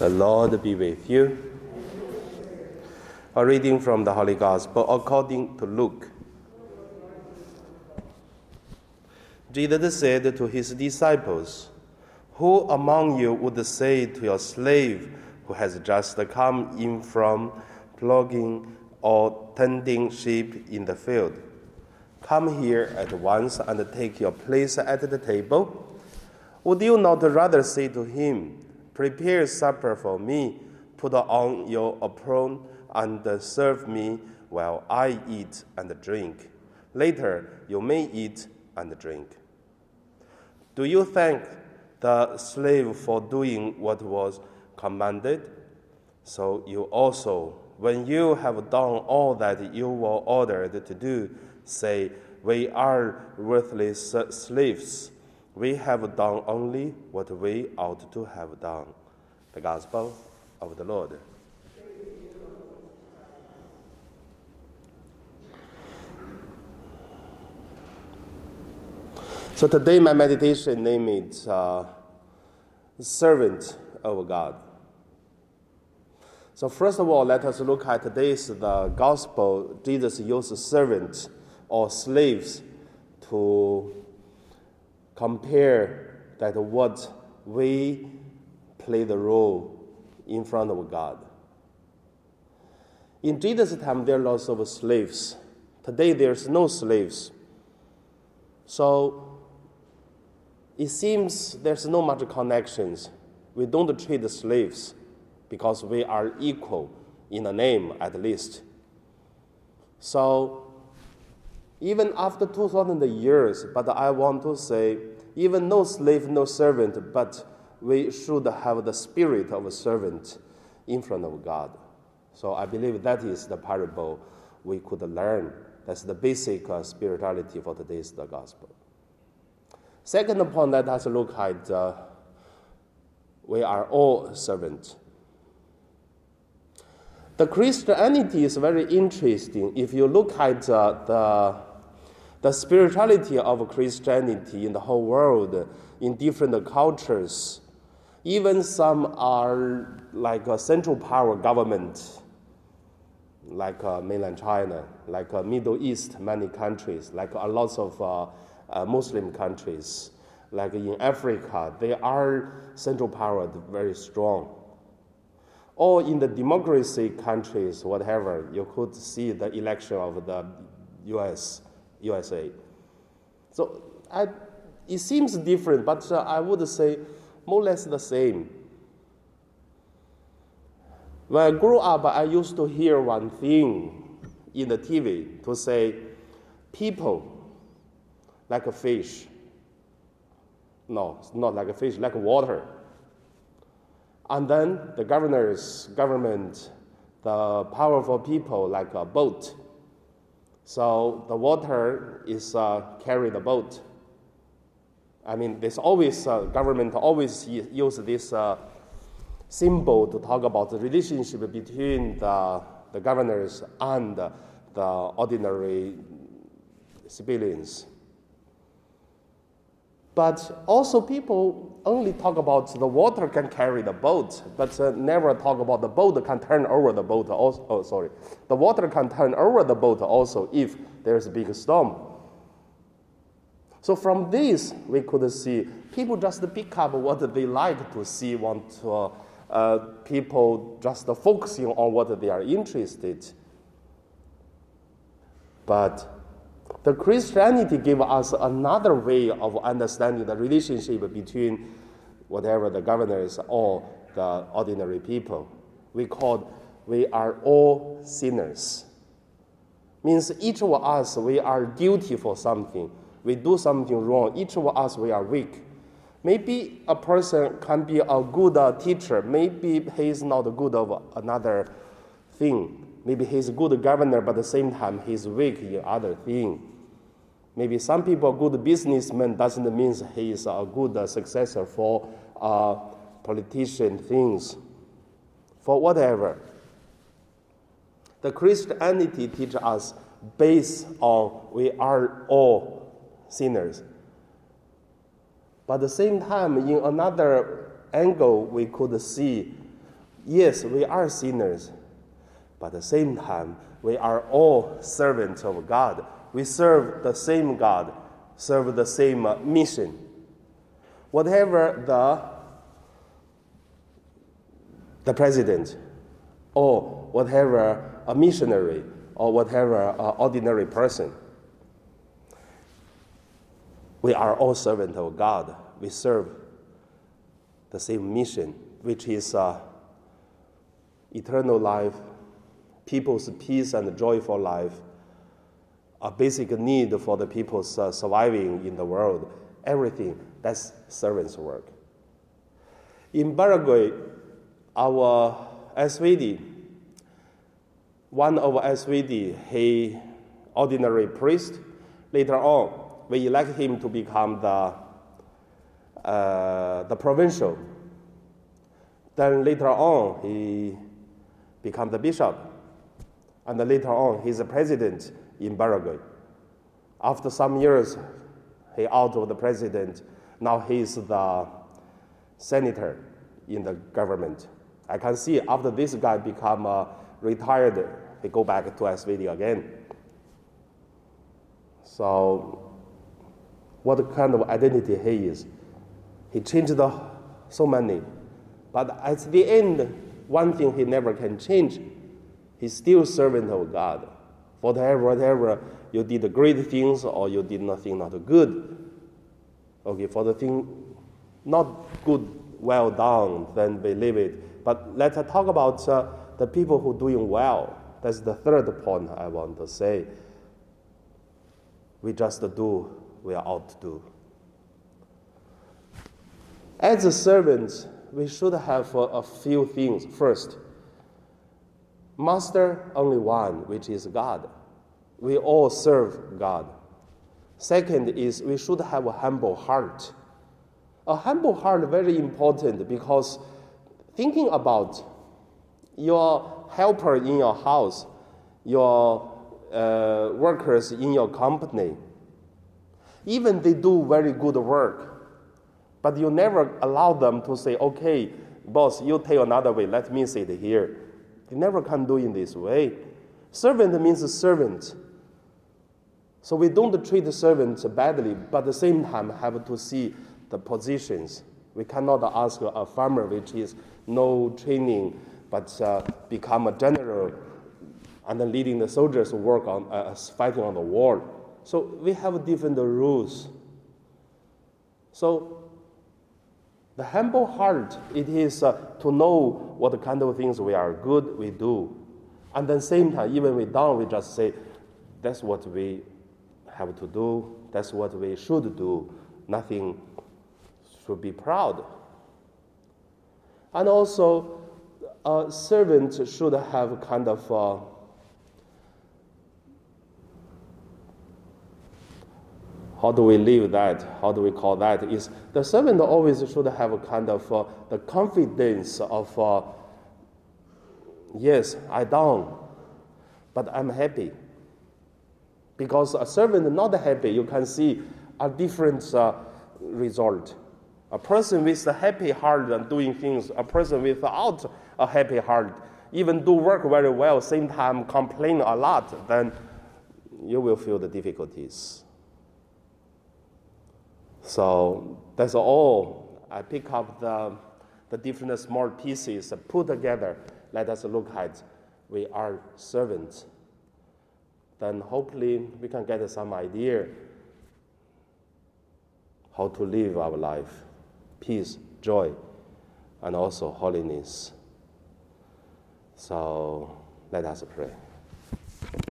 The Lord be with you. A reading from the Holy Gospel according to Luke. Jesus said to his disciples, Who among you would say to your slave who has just come in from ploughing or tending sheep in the field, Come here at once and take your place at the table? Would you not rather say to him, Prepare supper for me, put on your apron, and serve me while I eat and drink. Later you may eat and drink. Do you thank the slave for doing what was commanded? So you also, when you have done all that you were ordered to do, say, We are worthless slaves we have done only what we ought to have done. The Gospel of the Lord. So today my meditation name is uh, Servant of God. So first of all, let us look at today's the gospel. Jesus used servants or slaves to compare that what we play the role in front of God. In Jesus' time, there are lots of slaves. Today, there's no slaves. So it seems there's no much connections. We don't treat the slaves because we are equal in the name, at least. So even after 2,000 years, but I want to say, even no slave, no servant, but we should have the spirit of a servant in front of God. So I believe that is the parable we could learn. That's the basic uh, spirituality for today's the gospel. Second point, let us look at uh, we are all servants. The Christianity is very interesting. If you look at uh, the the spirituality of Christianity in the whole world, in different cultures, even some are like a central power government, like uh, mainland China, like uh, Middle East, many countries, like a lot of uh, uh, Muslim countries, like in Africa, they are central power very strong. Or in the democracy countries, whatever, you could see the election of the U.S USA. So I, it seems different, but uh, I would say more or less the same. When I grew up, I used to hear one thing in the TV to say, people like a fish. No, not like a fish, like water. And then the governors, government, the powerful people like a boat. So the water is uh, carry the boat. I mean, there's always uh, government always use this uh, symbol to talk about the relationship between the, the governors and the ordinary civilians. But also, people only talk about the water can carry the boat, but uh, never talk about the boat can turn over the boat. Also, oh, sorry, the water can turn over the boat also if there's a big storm. So from this, we could see people just pick up what they like to see, want to, uh, uh, people just focusing on what they are interested. But the Christianity gave us another way of understanding the relationship between whatever the governors or the ordinary people. We call we are all sinners. Means each of us we are guilty for something. We do something wrong. Each of us we are weak. Maybe a person can be a good uh, teacher. Maybe he is not good of another thing. Maybe he's a good governor, but at the same time he's weak in other thing. Maybe some people good businessman doesn't mean he is a good successor for uh, politician things, for whatever. The Christianity teaches us based on we are all sinners. But at the same time, in another angle, we could see Yes, we are sinners, but at the same time, we are all servants of God. We serve the same God, serve the same uh, mission. Whatever the, the president or whatever a missionary or whatever uh, ordinary person, we are all servants of God. We serve the same mission, which is uh, eternal life, people's peace and joyful life, a basic need for the people's uh, surviving in the world. Everything that's servant's work. In Paraguay, our SVD, one of SVD, he ordinary priest. Later on, we elect him to become the uh, the provincial. Then later on, he become the bishop, and later on, he's the president in Paraguay. After some years, he out of the president. Now he's the senator in the government. I can see after this guy become uh, retired, he go back to SVD again. So, what kind of identity he is? He changed the, so many, but at the end, one thing he never can change. He's still servant of God. Whatever, whatever you did great things or you did nothing not good. Okay, for the thing not good, well done, then believe it. But let's talk about uh, the people who doing well. That's the third point I want to say. We just do, we are out to do. As a servant, we should have a, a few things. First, master only one, which is God. We all serve God. Second is we should have a humble heart. A humble heart very important because thinking about your helper in your house, your uh, workers in your company, even they do very good work, but you never allow them to say, okay, boss, you take another way, let me sit here. They never can do in this way. Servant means servant. So we don't treat the servants badly, but at the same time have to see the positions. We cannot ask a farmer which is no training, but uh, become a general and then leading the soldiers to work on uh, fighting on the war. So we have different rules. So the humble heart, it is uh, to know what kind of things we are good, we do. And then same time, even we don't, we just say, that's what we have to do, that's what we should do. Nothing should be proud. And also, a servant should have kind of how do we live that? How do we call that? Is the servant always should have a kind of uh, the confidence of, uh, yes, I down, but I'm happy. Because a servant not happy, you can see a different uh, result. A person with a happy heart and doing things, a person without a happy heart, even do work very well, same time complain a lot, then you will feel the difficulties. So that's all. I pick up the, the different small pieces, put together. Let us look at we are servants. Then hopefully we can get some idea how to live our life, peace, joy, and also holiness. So let us pray.